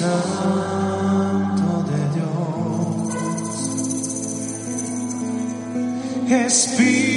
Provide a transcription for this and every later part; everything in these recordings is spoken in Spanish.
Santo de Dios. Espíritu,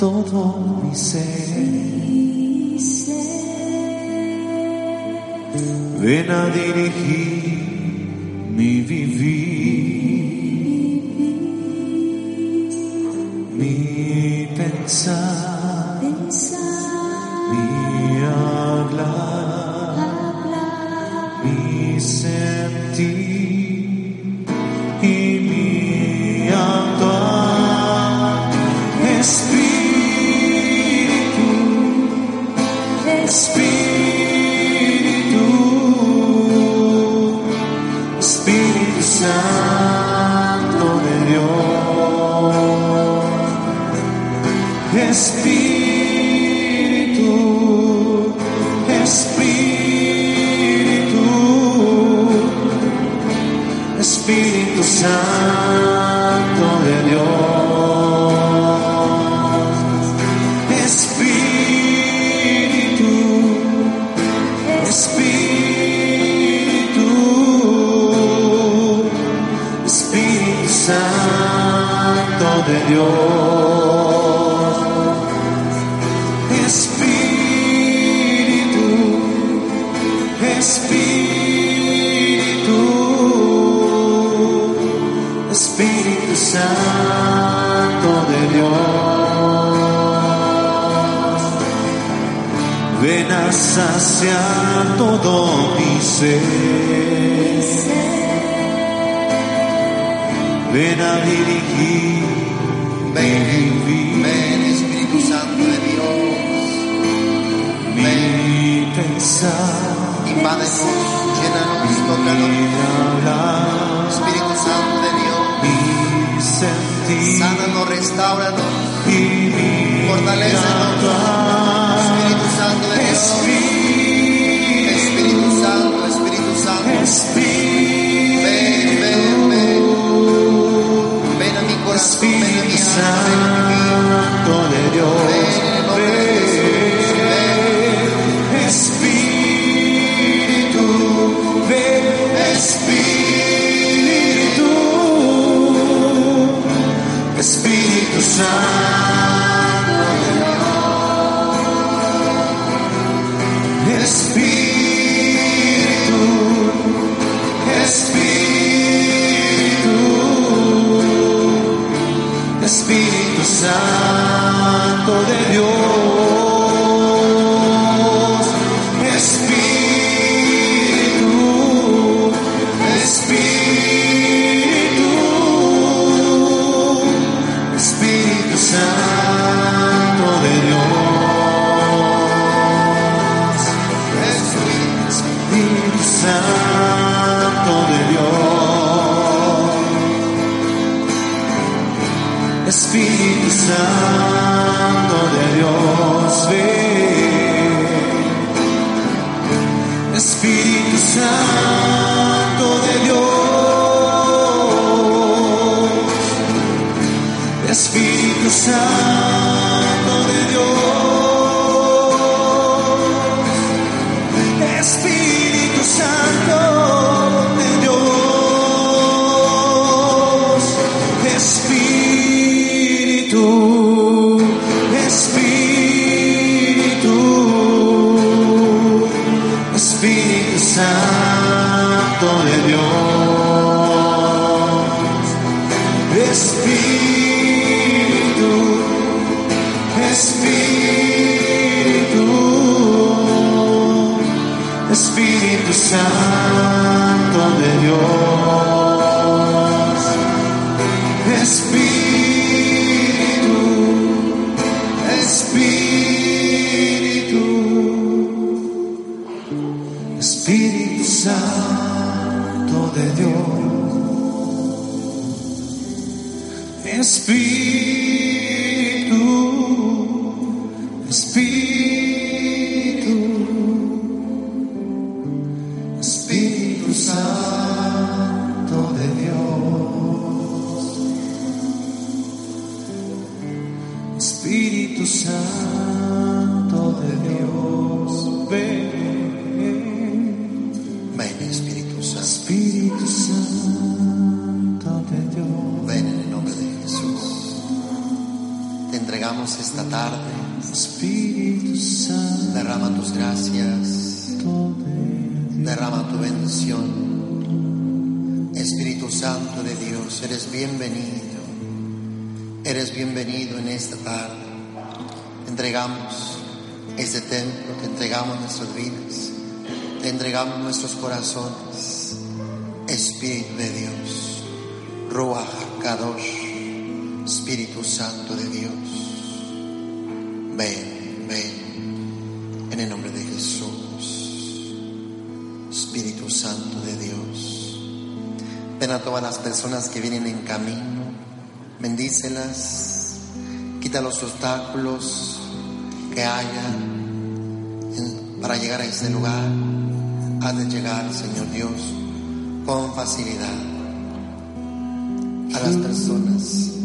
todo mi ser. Ven a dirigir mi vivir, mi pensar, De Dios. Espíritu, Espíritu, Espíritu Santo de Dios. Ven a todo mi ser. Ven a dirigir Ven, ven Espíritu Santo de Dios. mi pensar, Invádenos, llénanos, tócanos. Espíritu Santo de Dios. mi sentir Sánanos, restauranos, y actuar. Espíritu Santo de Dios. Santo de Dios. Ven. Espíritu, ven, Espíritu, Espíritu Santo time. Personas que vienen en camino, bendícelas, quita los obstáculos que haya para llegar a este lugar. Haz de llegar, Señor Dios, con facilidad a las personas.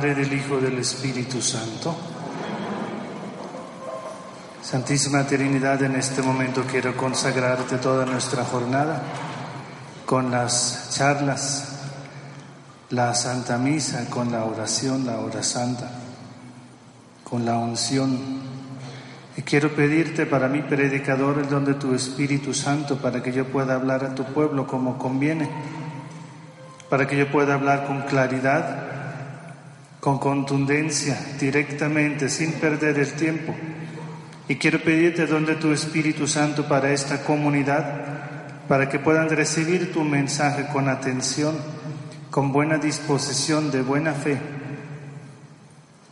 Padre, del Hijo del Espíritu Santo. Santísima Trinidad, en este momento quiero consagrarte toda nuestra jornada con las charlas, la Santa Misa, con la oración, la hora santa, con la unción Y quiero pedirte para mi predicador el don de tu Espíritu Santo para que yo pueda hablar a tu pueblo como conviene, para que yo pueda hablar con claridad, con contundencia, directamente, sin perder el tiempo. Y quiero pedirte el don de tu Espíritu Santo para esta comunidad, para que puedan recibir tu mensaje con atención, con buena disposición, de buena fe,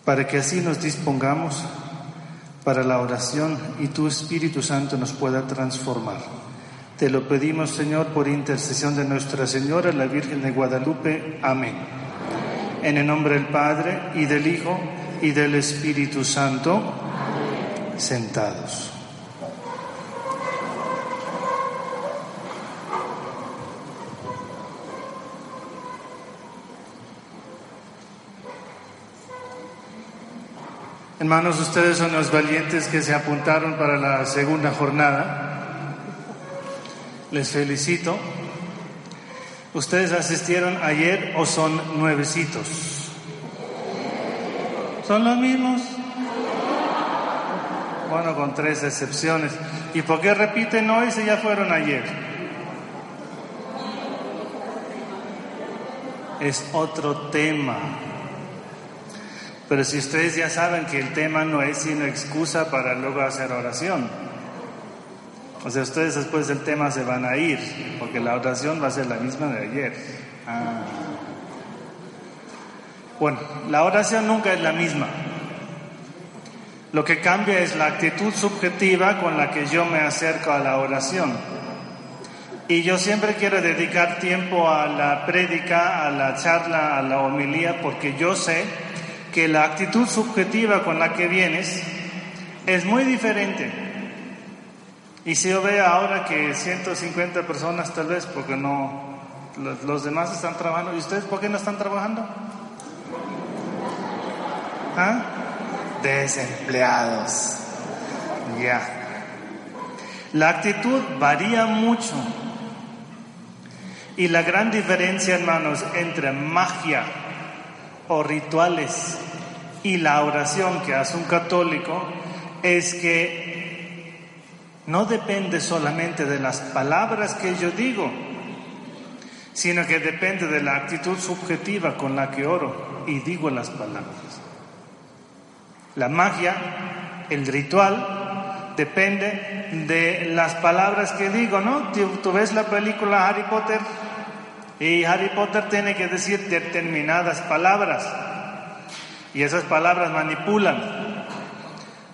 para que así nos dispongamos para la oración y tu Espíritu Santo nos pueda transformar. Te lo pedimos, Señor, por intercesión de Nuestra Señora, la Virgen de Guadalupe. Amén. En el nombre del Padre y del Hijo y del Espíritu Santo, sentados. Hermanos, ustedes son los valientes que se apuntaron para la segunda jornada. Les felicito. ¿Ustedes asistieron ayer o son nuevecitos? ¿Son los mismos? Bueno, con tres excepciones. ¿Y por qué repiten hoy si ya fueron ayer? Es otro tema. Pero si ustedes ya saben que el tema no es sino excusa para luego hacer oración. O sea, ustedes después del tema se van a ir, porque la oración va a ser la misma de ayer. Ah. Bueno, la oración nunca es la misma. Lo que cambia es la actitud subjetiva con la que yo me acerco a la oración. Y yo siempre quiero dedicar tiempo a la prédica, a la charla, a la homilía, porque yo sé que la actitud subjetiva con la que vienes es muy diferente. Y si yo veo ahora que 150 personas tal vez, porque no, los, demás están trabajando, ¿y ustedes por qué no están trabajando? ¿Ah? Desempleados. Ya. La actitud varía mucho. Y la gran diferencia, hermanos, entre magia o rituales y la oración que hace un católico es que no depende solamente de las palabras que yo digo, sino que depende de la actitud subjetiva con la que oro y digo las palabras. La magia, el ritual, depende de las palabras que digo, ¿no? Tú, ves la película Harry Potter y Harry Potter tiene que decir determinadas palabras y esas palabras manipulan.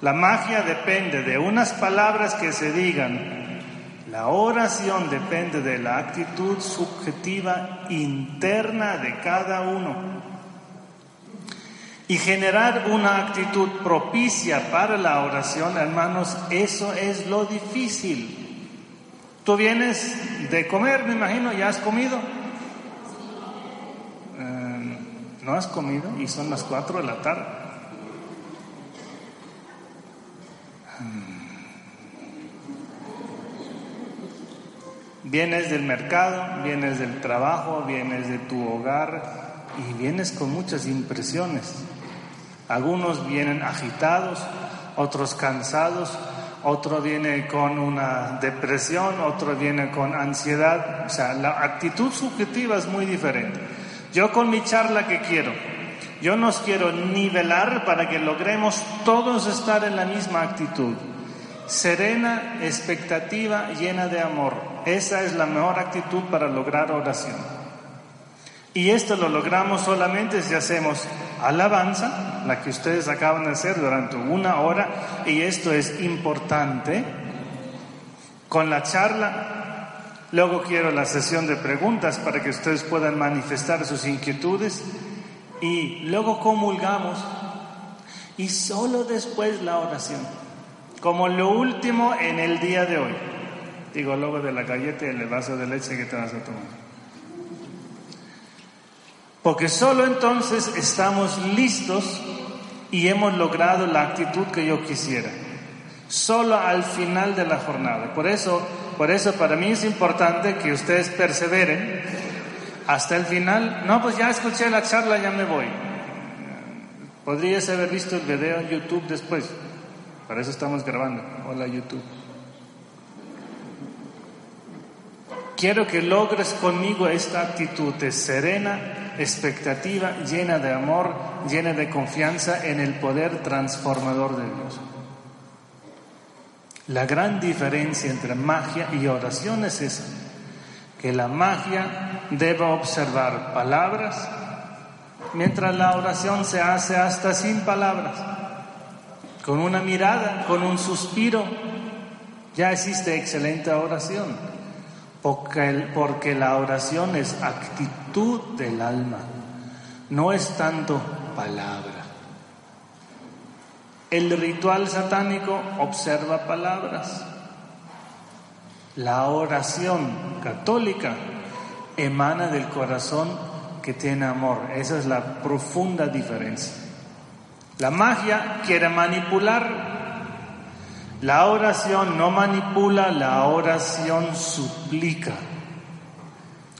La magia depende de unas palabras que se digan. La oración depende de la actitud subjetiva interna de cada uno. Y generar una actitud propicia para la oración, hermanos, eso es lo difícil. Tú vienes de comer, me imagino, ¿ya has comido? Eh, ¿No has comido? Y son las cuatro de la tarde. Vienes del mercado, vienes del trabajo, vienes de tu hogar y vienes con muchas impresiones. Algunos vienen agitados, otros cansados, otro viene con una depresión, otro viene con ansiedad. O sea, la actitud subjetiva es muy diferente. Yo con mi charla que quiero, yo nos quiero nivelar para que logremos todos estar en la misma actitud. Serena, expectativa, llena de amor. Esa es la mejor actitud para lograr oración. Y esto lo logramos solamente si hacemos alabanza, la que ustedes acaban de hacer durante una hora, y esto es importante, con la charla. Luego quiero la sesión de preguntas para que ustedes puedan manifestar sus inquietudes y luego comulgamos y solo después la oración, como lo último en el día de hoy. Digo, luego de la galleta y el vaso de leche que te vas a tomar. Porque solo entonces estamos listos y hemos logrado la actitud que yo quisiera. Solo al final de la jornada. Por eso, por eso para mí es importante que ustedes perseveren hasta el final. No, pues ya escuché la charla, ya me voy. Podrías haber visto el video en YouTube después. Para eso estamos grabando. Hola YouTube. Quiero que logres conmigo esta actitud de serena expectativa, llena de amor, llena de confianza en el poder transformador de Dios. La gran diferencia entre magia y oración es esa, que la magia debe observar palabras, mientras la oración se hace hasta sin palabras, con una mirada, con un suspiro, ya existe excelente oración porque, porque la oración es actitud del alma, no es tanto palabra. El ritual satánico observa palabras. La oración católica emana del corazón que tiene amor. Esa es la profunda diferencia. La magia quiere manipular, la oración no manipula, la oración suplica.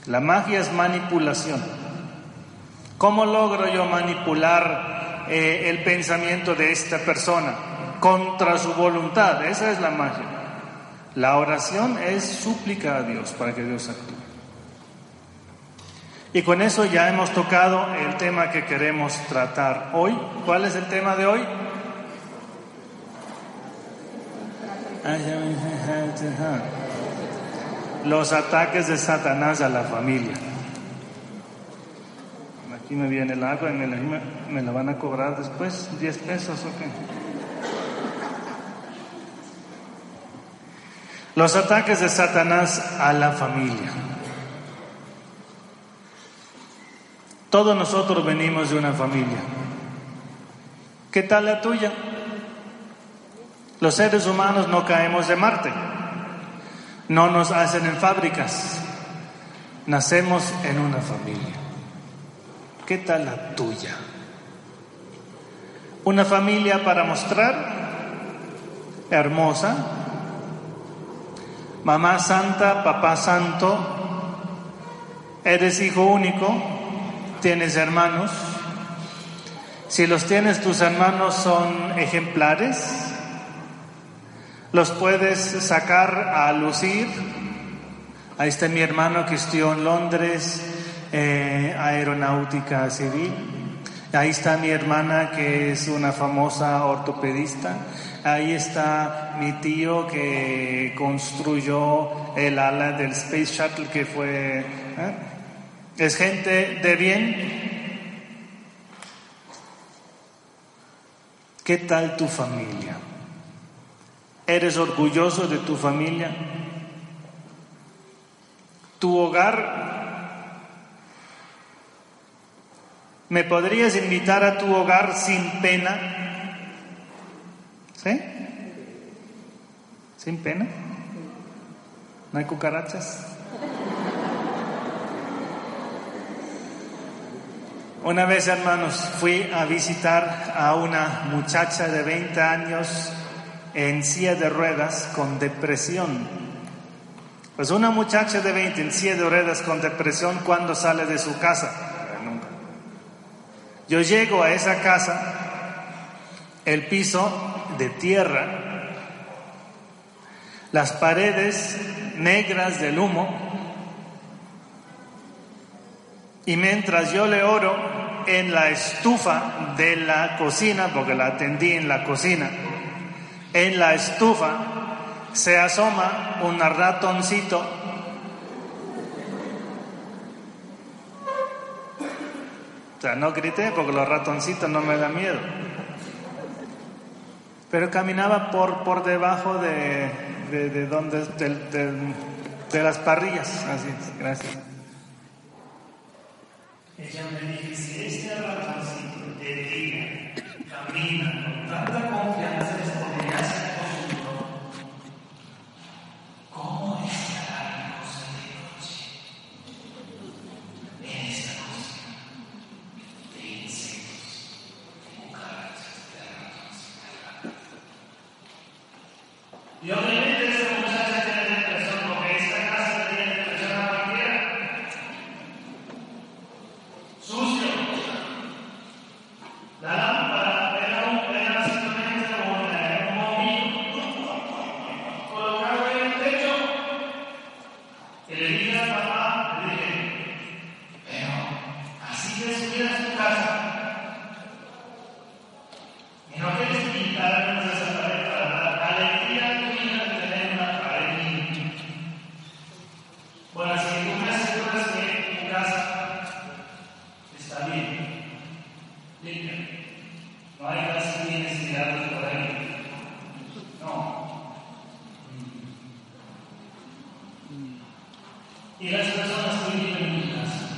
La magia es manipulación. ¿Cómo logro yo manipular eh, el pensamiento de esta persona contra su voluntad? Esa es la magia. La oración es súplica a Dios para que Dios actúe. Y con eso ya hemos tocado el tema que queremos tratar hoy. ¿Cuál es el tema de hoy? Los ataques de Satanás a la familia. Aquí me viene el agua y me la, van a cobrar después, 10 pesos o qué. Los ataques de Satanás a la familia. Todos nosotros venimos de una familia. ¿Qué tal la tuya? Los seres humanos no caemos de Marte, no nos hacen en fábricas, nacemos en una familia. ¿Qué tal la tuya? Una familia para mostrar, hermosa, mamá santa, papá santo, eres hijo único, tienes hermanos. Si los tienes, tus hermanos son ejemplares, los puedes sacar a lucir. Ahí está mi hermano que estudió en Londres, eh, aeronáutica civil. Ahí está mi hermana que es una famosa ortopedista. Ahí está mi tío que construyó el ala del Space Shuttle que fue... ¿eh? Es gente de bien. ¿Qué tal tu familia? ¿Eres orgulloso de tu familia? ¿Tu hogar? ¿Me podrías invitar a tu hogar sin pena? ¿Sí? ¿Sin pena? ¿No hay cucarachas? Una vez, hermanos, fui a visitar a una muchacha de 20 años en silla de ruedas con depresión. Pues una muchacha de 20 en silla de ruedas con depresión cuando sale de su casa. Nunca. Yo llego a esa casa, el piso de tierra, las paredes negras del humo, y mientras yo le oro en la estufa de la cocina, porque la atendí en la cocina, en la estufa se asoma un ratoncito O sea, no grité porque los ratoncitos no me dan miedo. Pero caminaba por, por debajo de, de, donde, de, las parrillas. Así gracias. Ella me dice, si este ratoncito te camina con tanta confianza, La lámpara era, un, era simplemente dije al papá, le dije, pero así que subir a tu casa. Y no quieres pintar esa pared para dar alegría a tu hija de tener una pared limpia. Bueno, si tú me aseguras que tu casa está bien, limpia, no hay casi necesidades por ahí. No. Y las personas que viven en mi casa,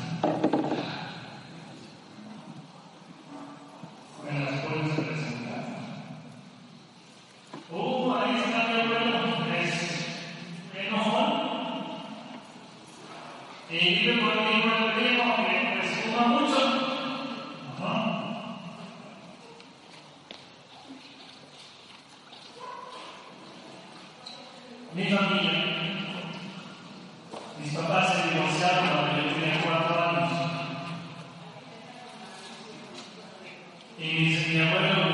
me las puedes presentar. Oh, ahí está mi abuelo, es enojón. Y vive conmigo el primo que pues fuma mucho. Ajá. Mi familia. Mis papás se divorciaron cuando yo tenía cuatro años. Y mi,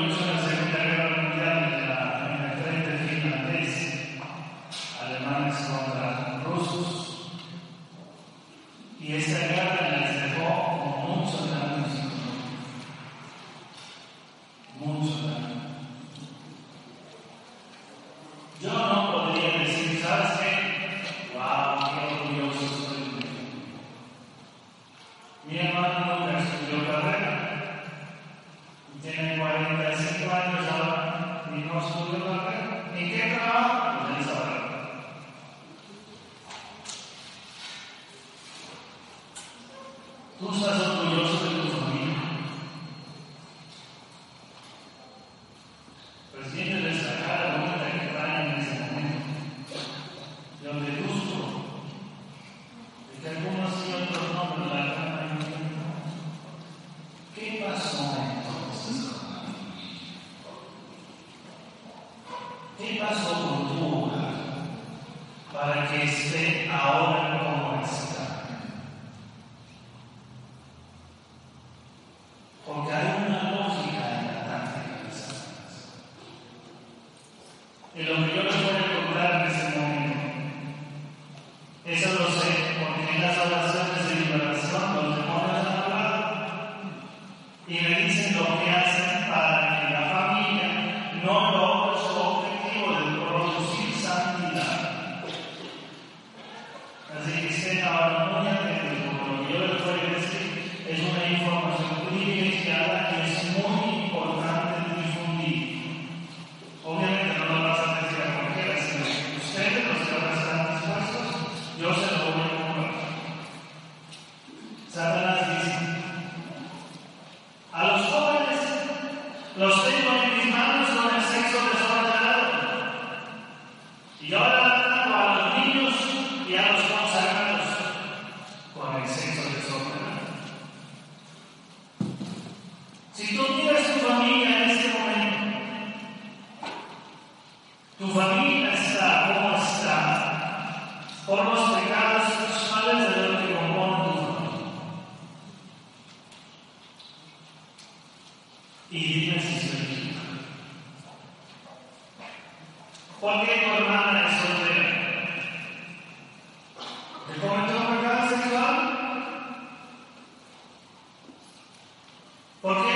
¿Por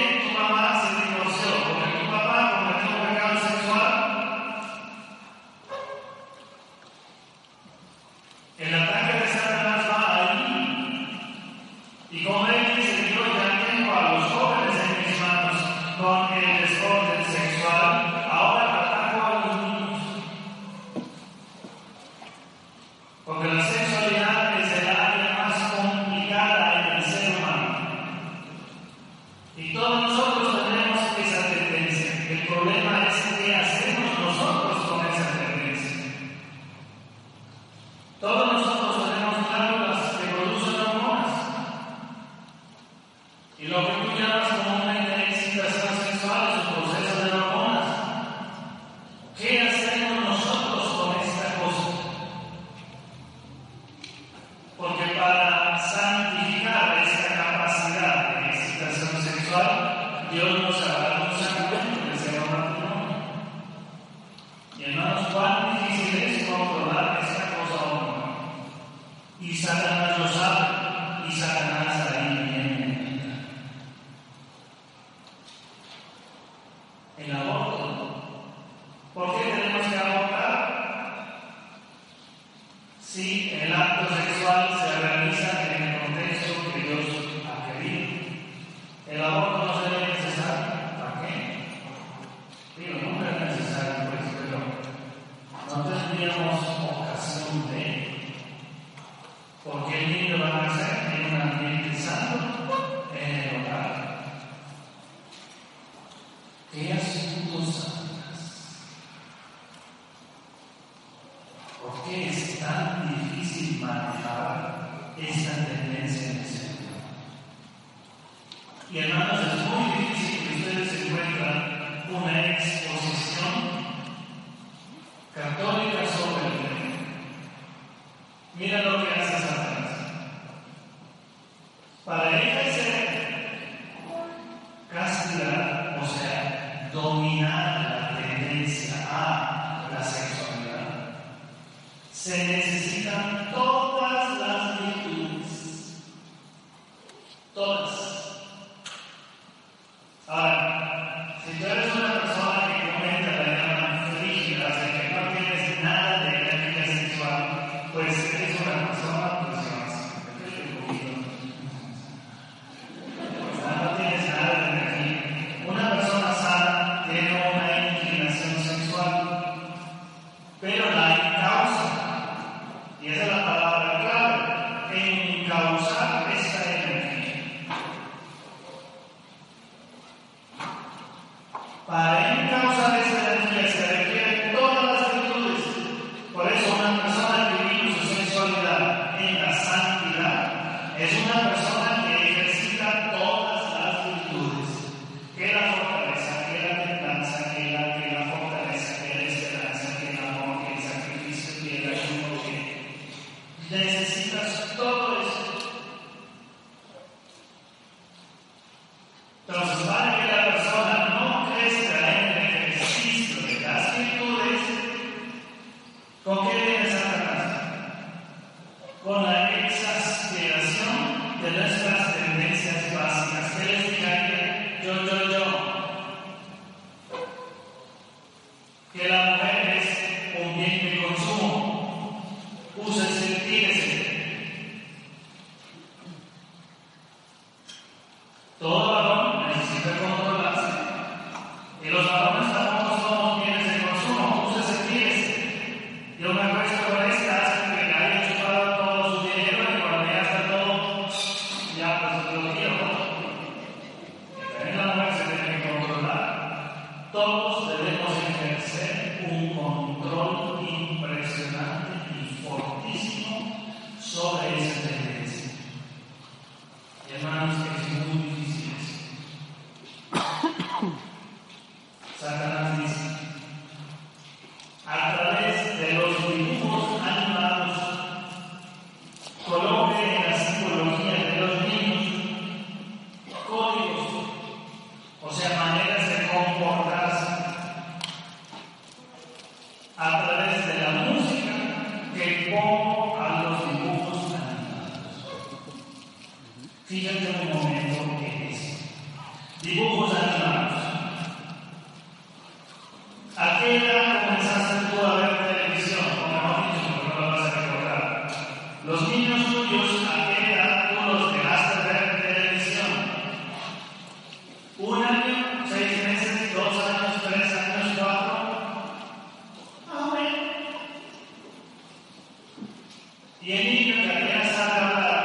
Y el niño que apenas sabe hablar,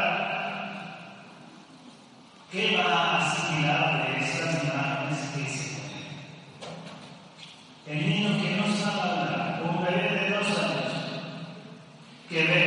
¿qué va a aspirar de esas imágenes que se El niño que no sabe hablar, un bebé de dos años, que ve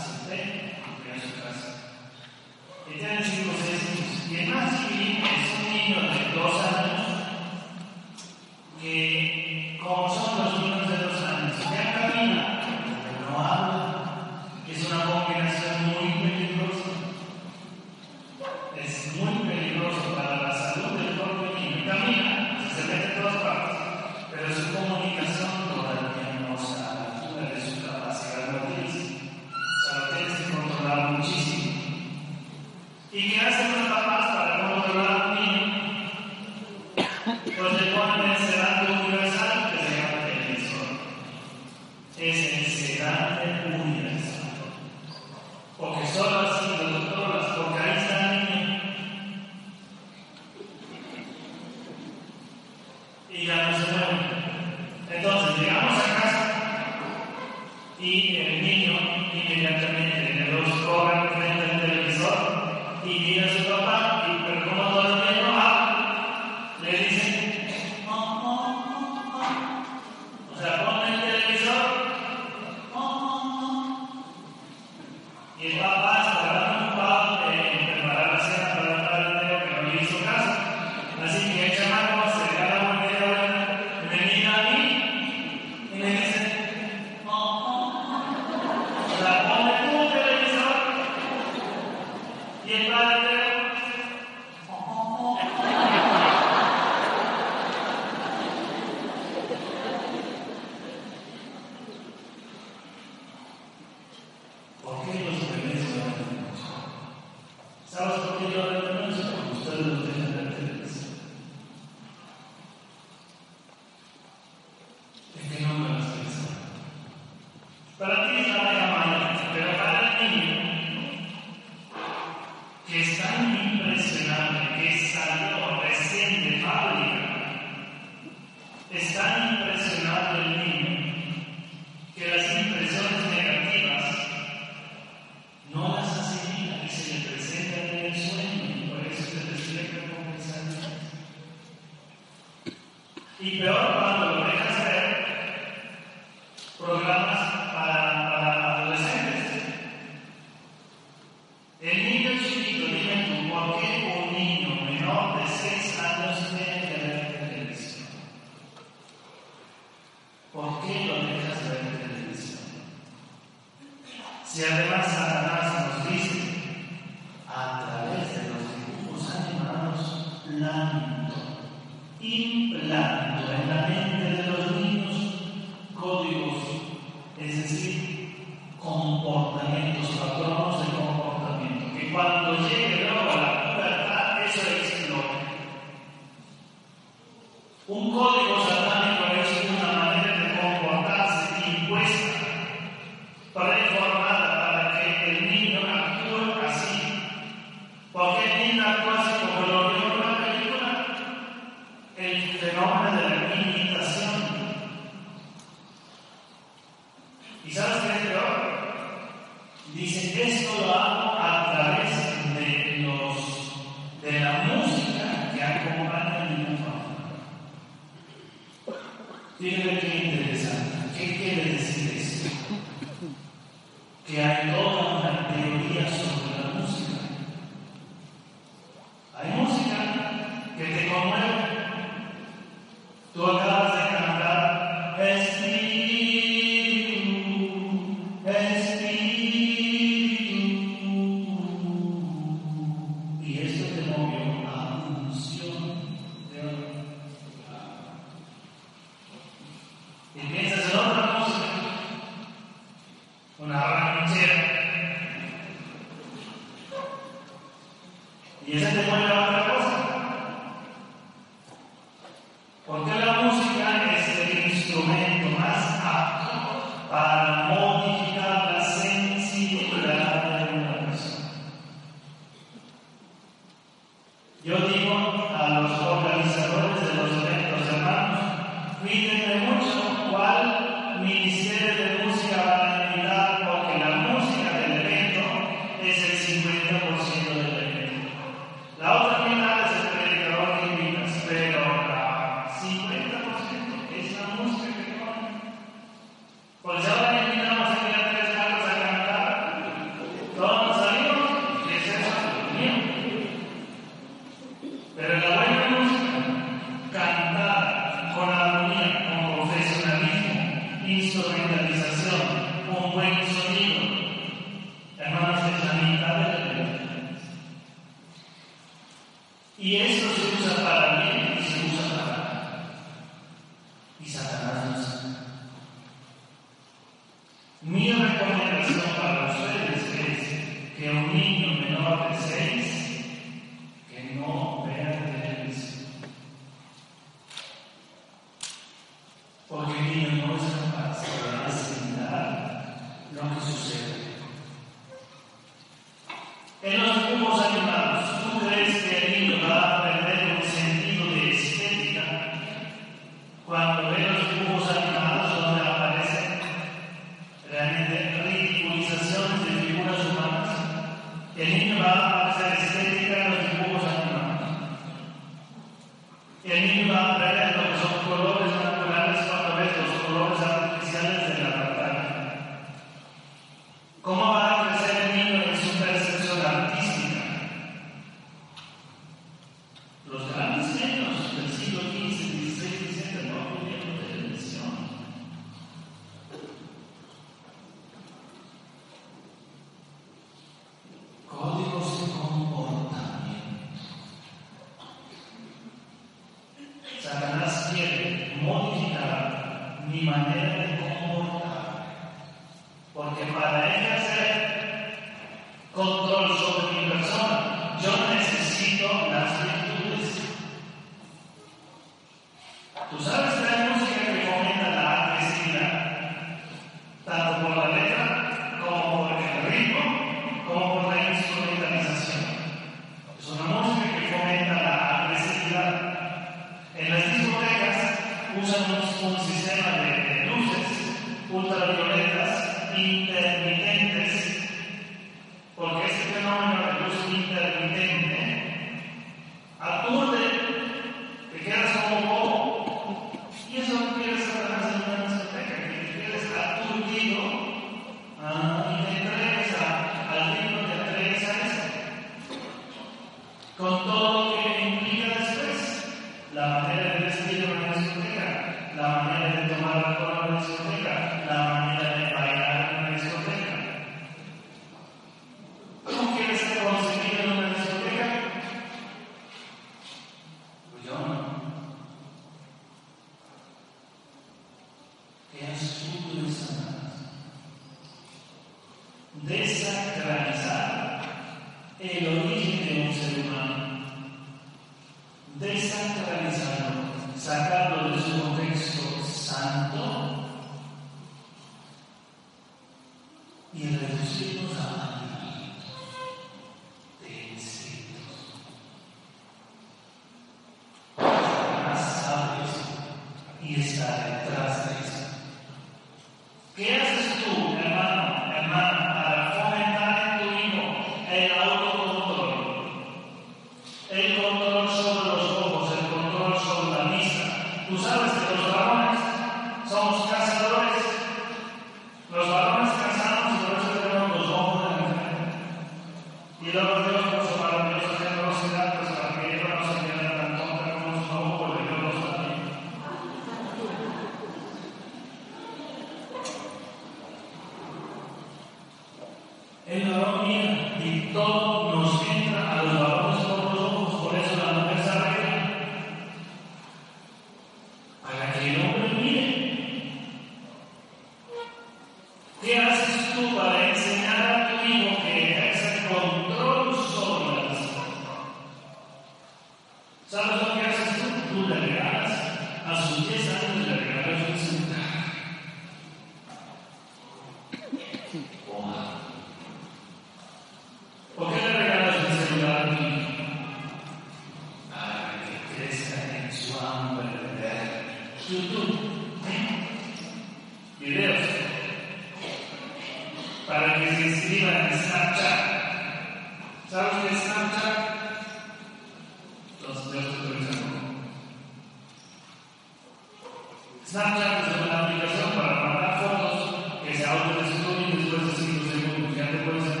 Snapchat es una aplicación para mandar fotos que se autodestruyen después de 5 segundos. Ya te puedes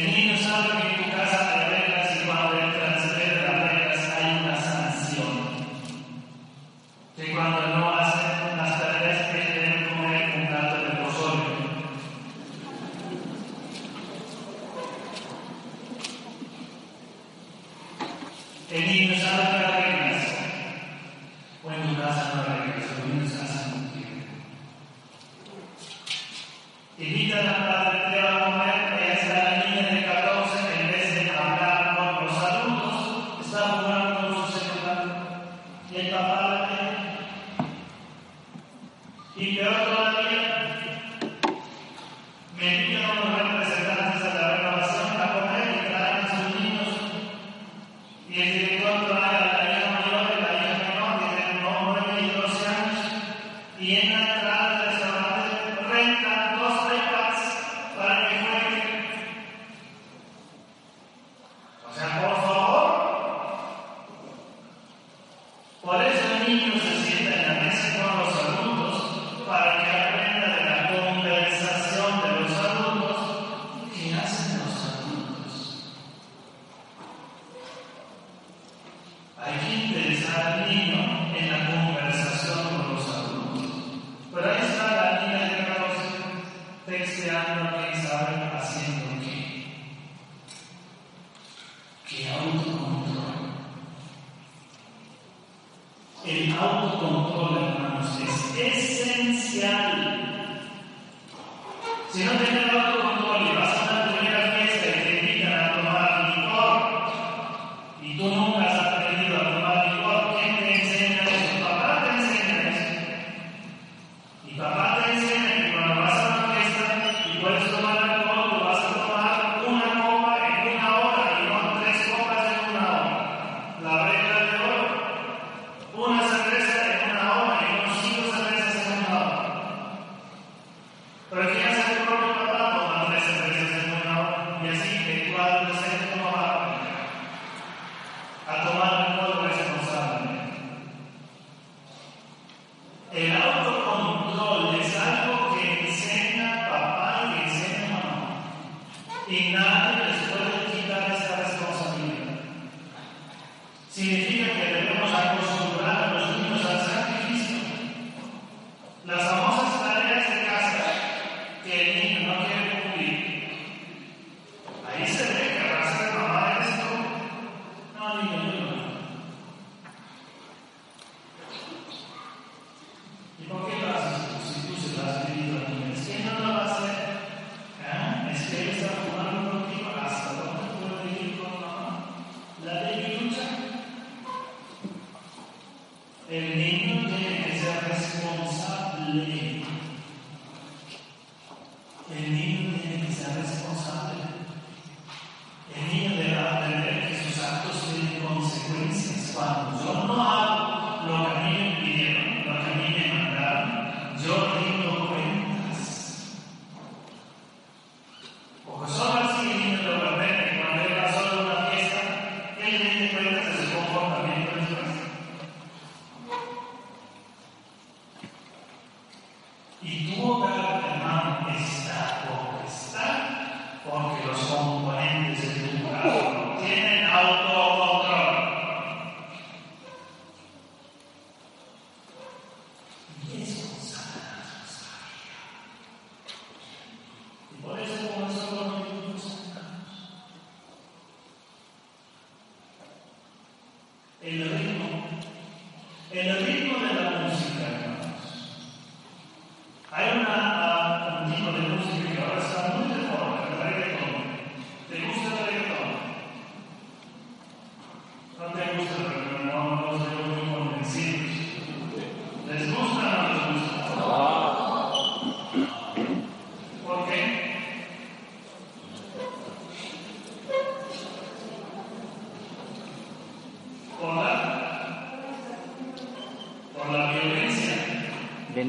El niño sabe que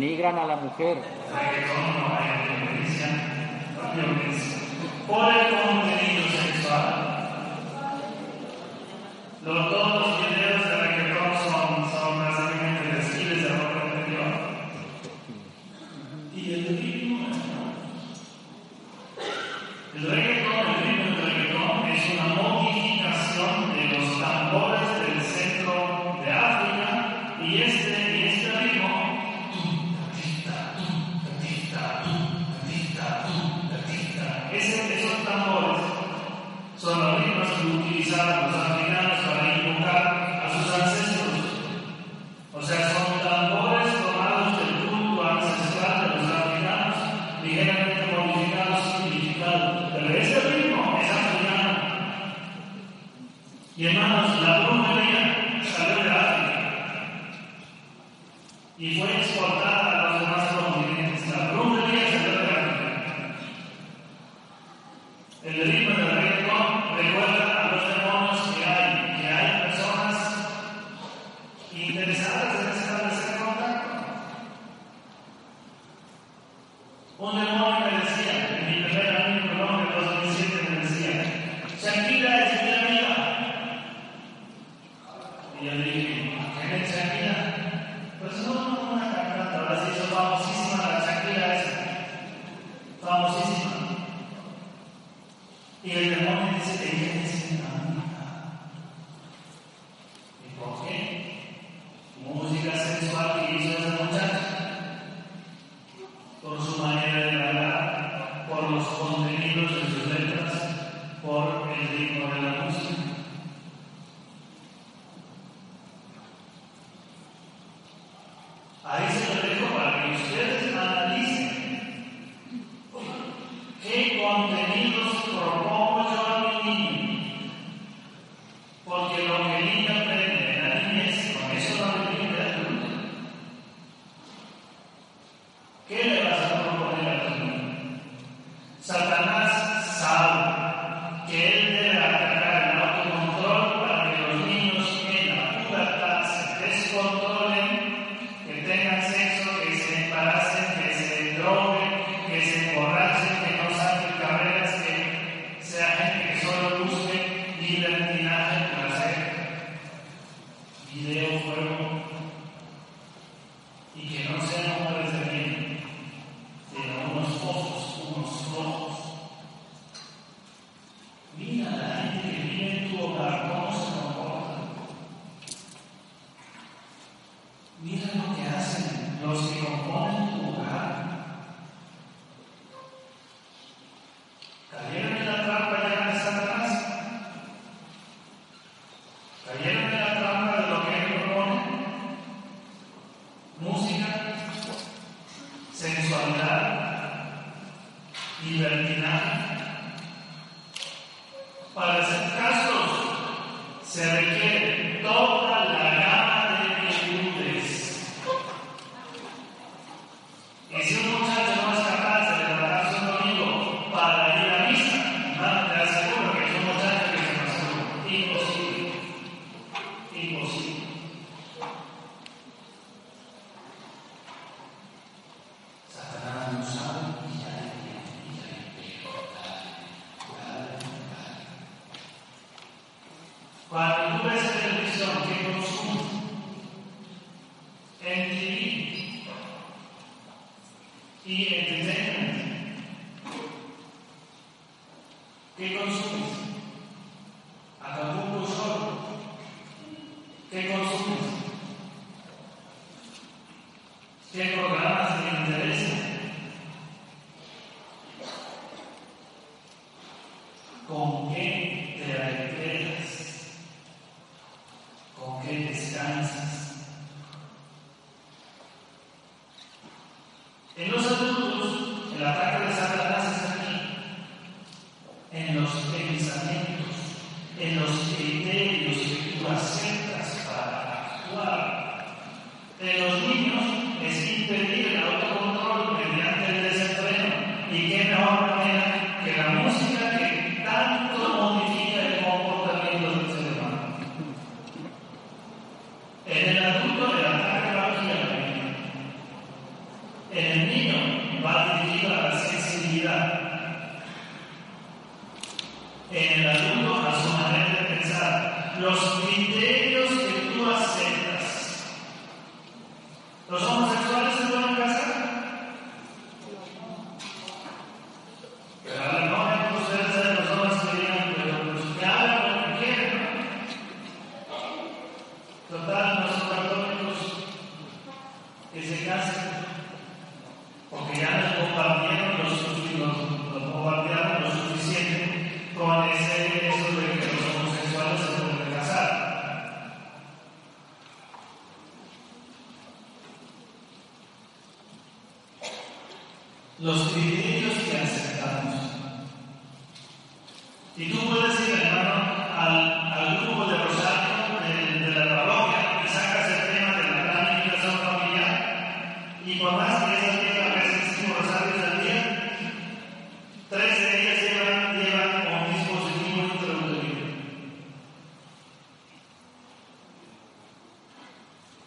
Denigran a la mujer. Y hermanos,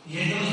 Y entre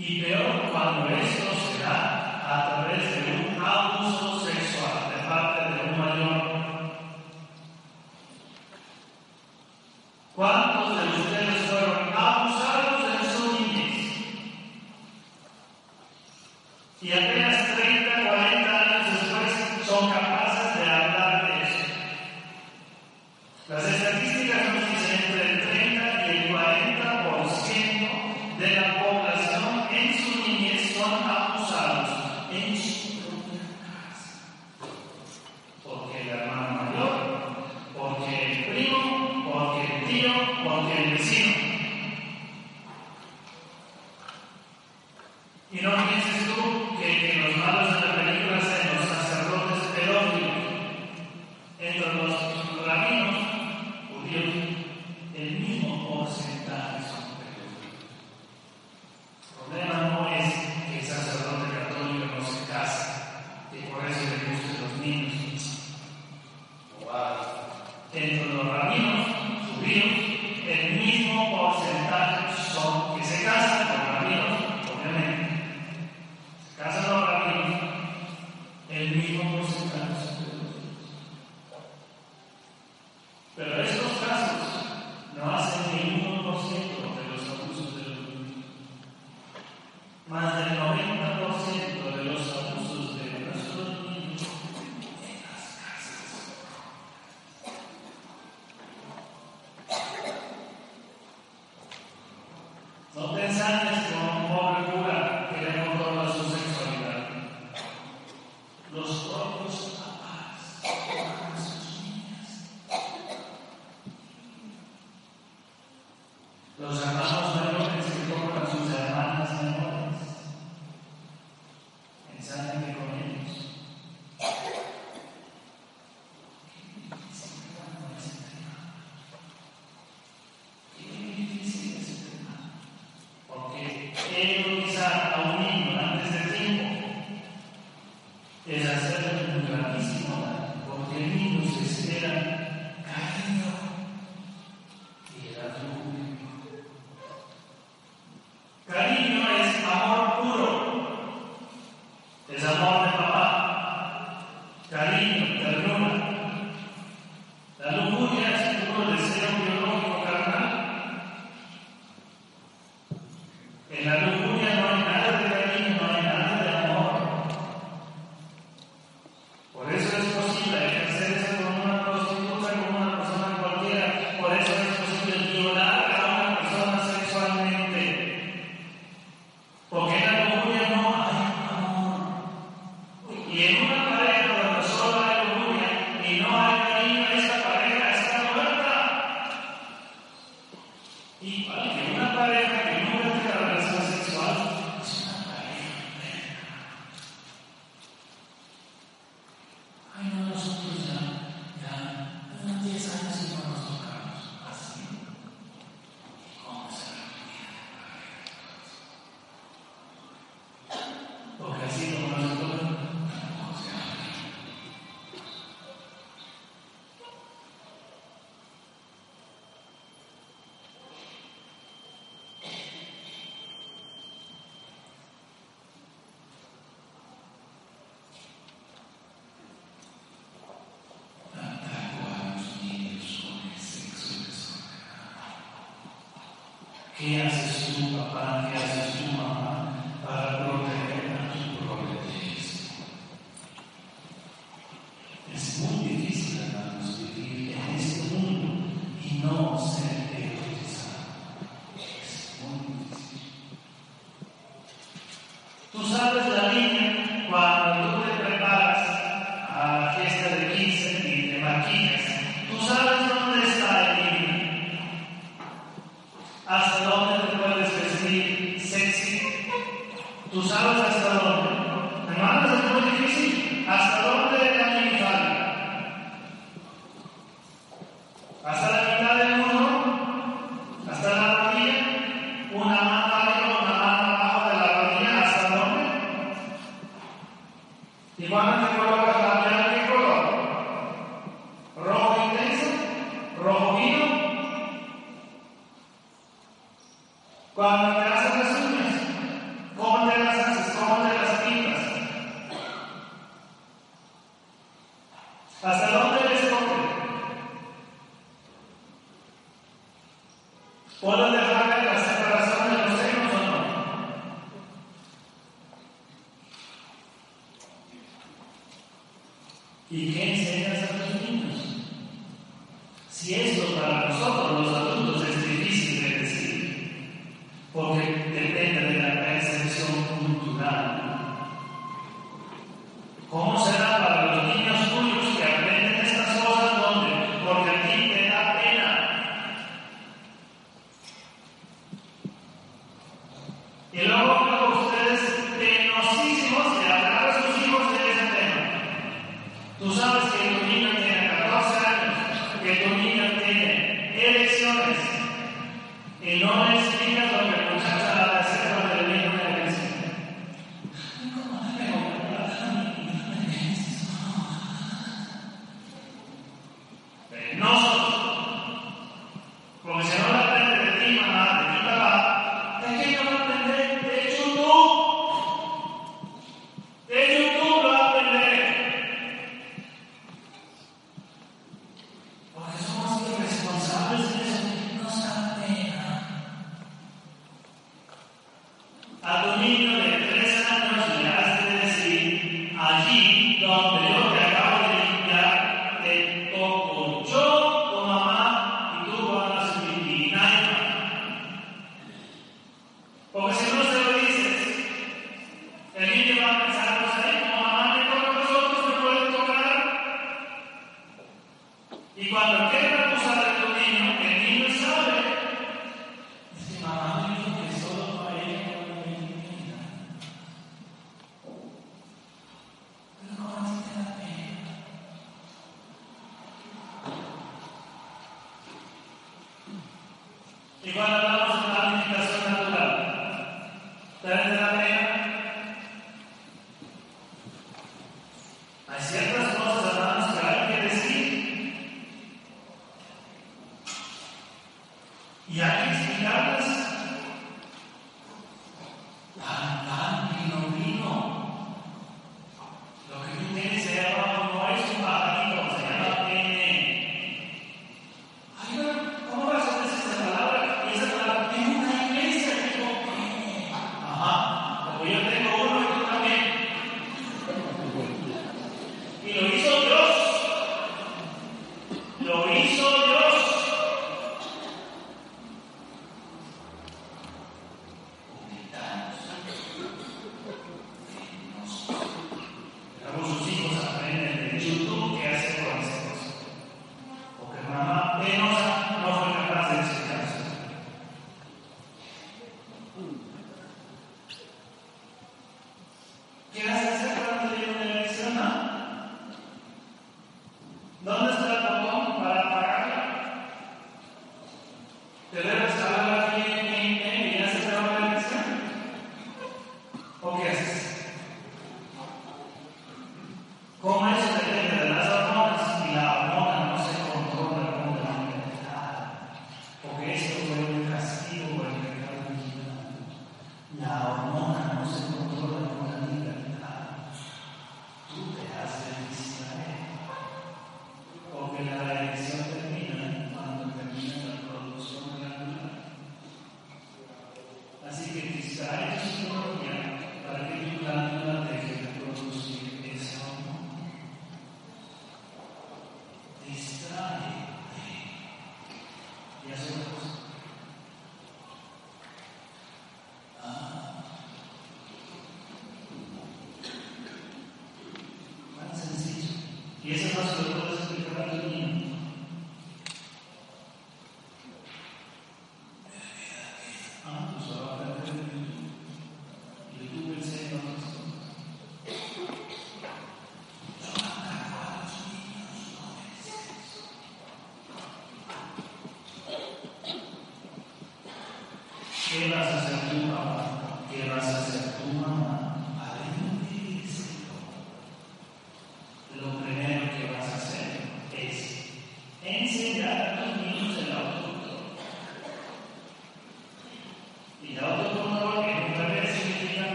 Y peor cuando esto se da a través de un abuso sexual de parte En la luz Yes. para nosotros los adultos es difícil de decir, porque depende de la percepción cultural. ¿Cómo se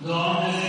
Donde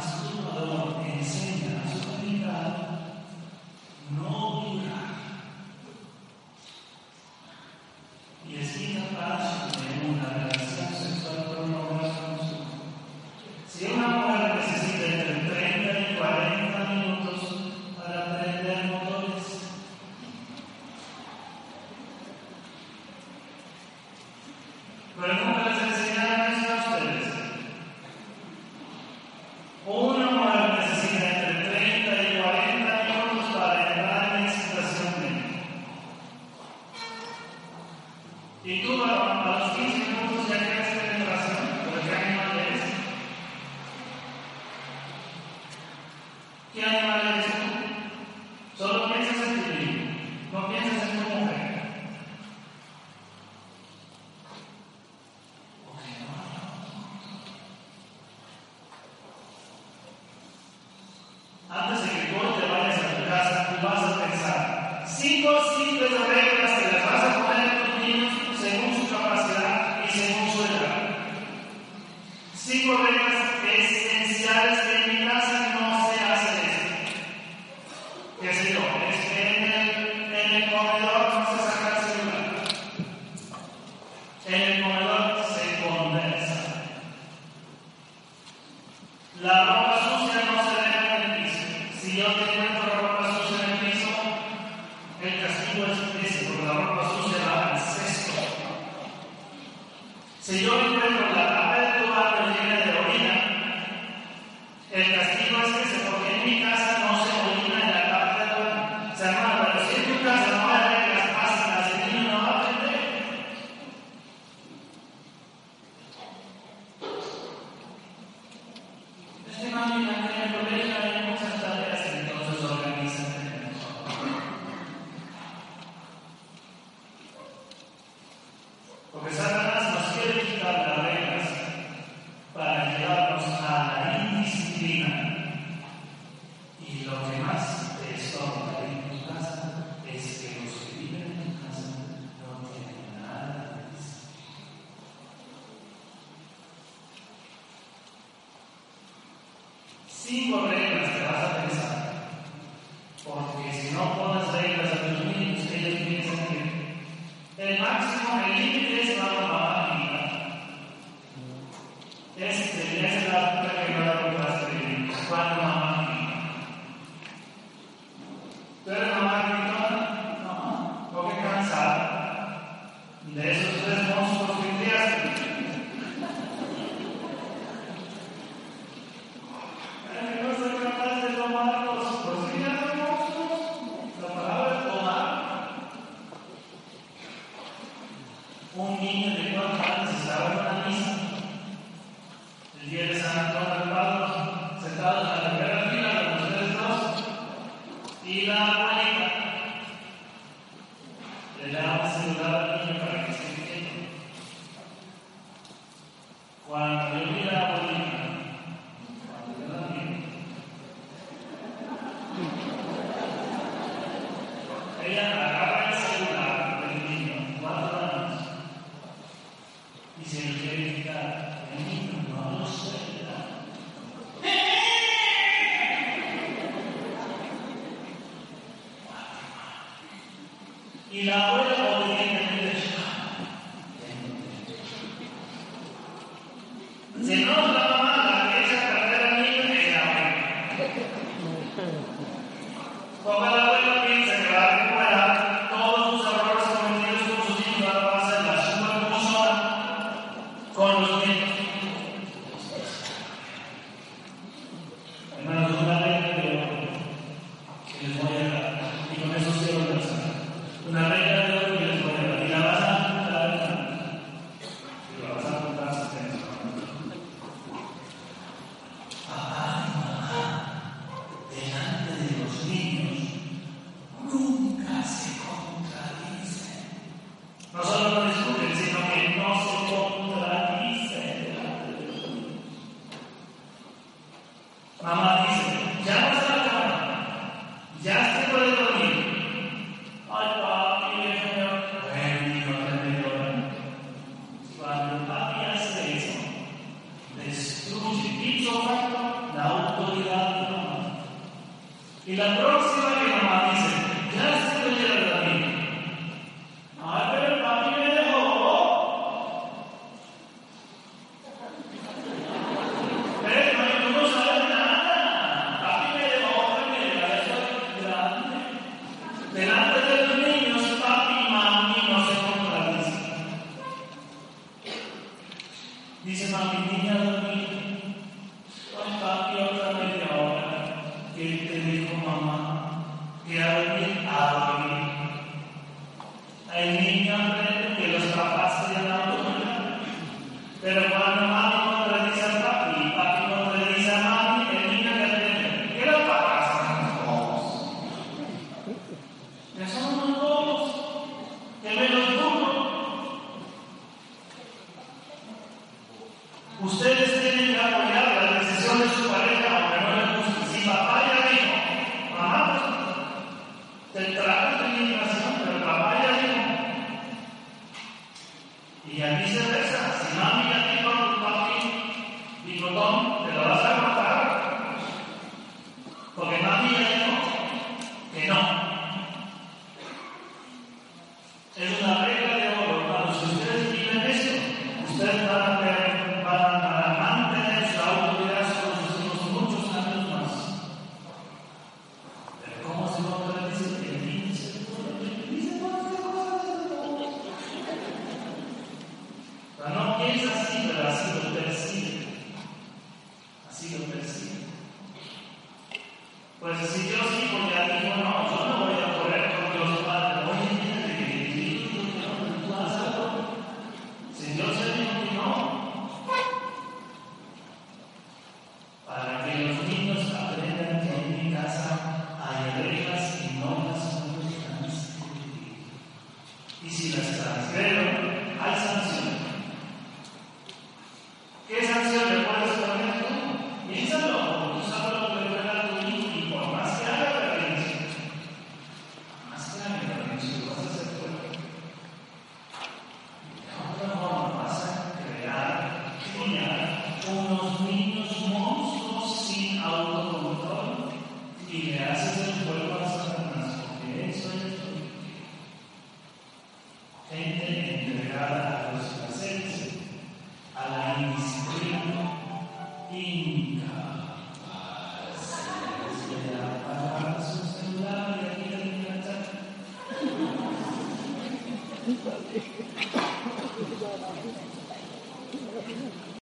El masturbador enseña Porque si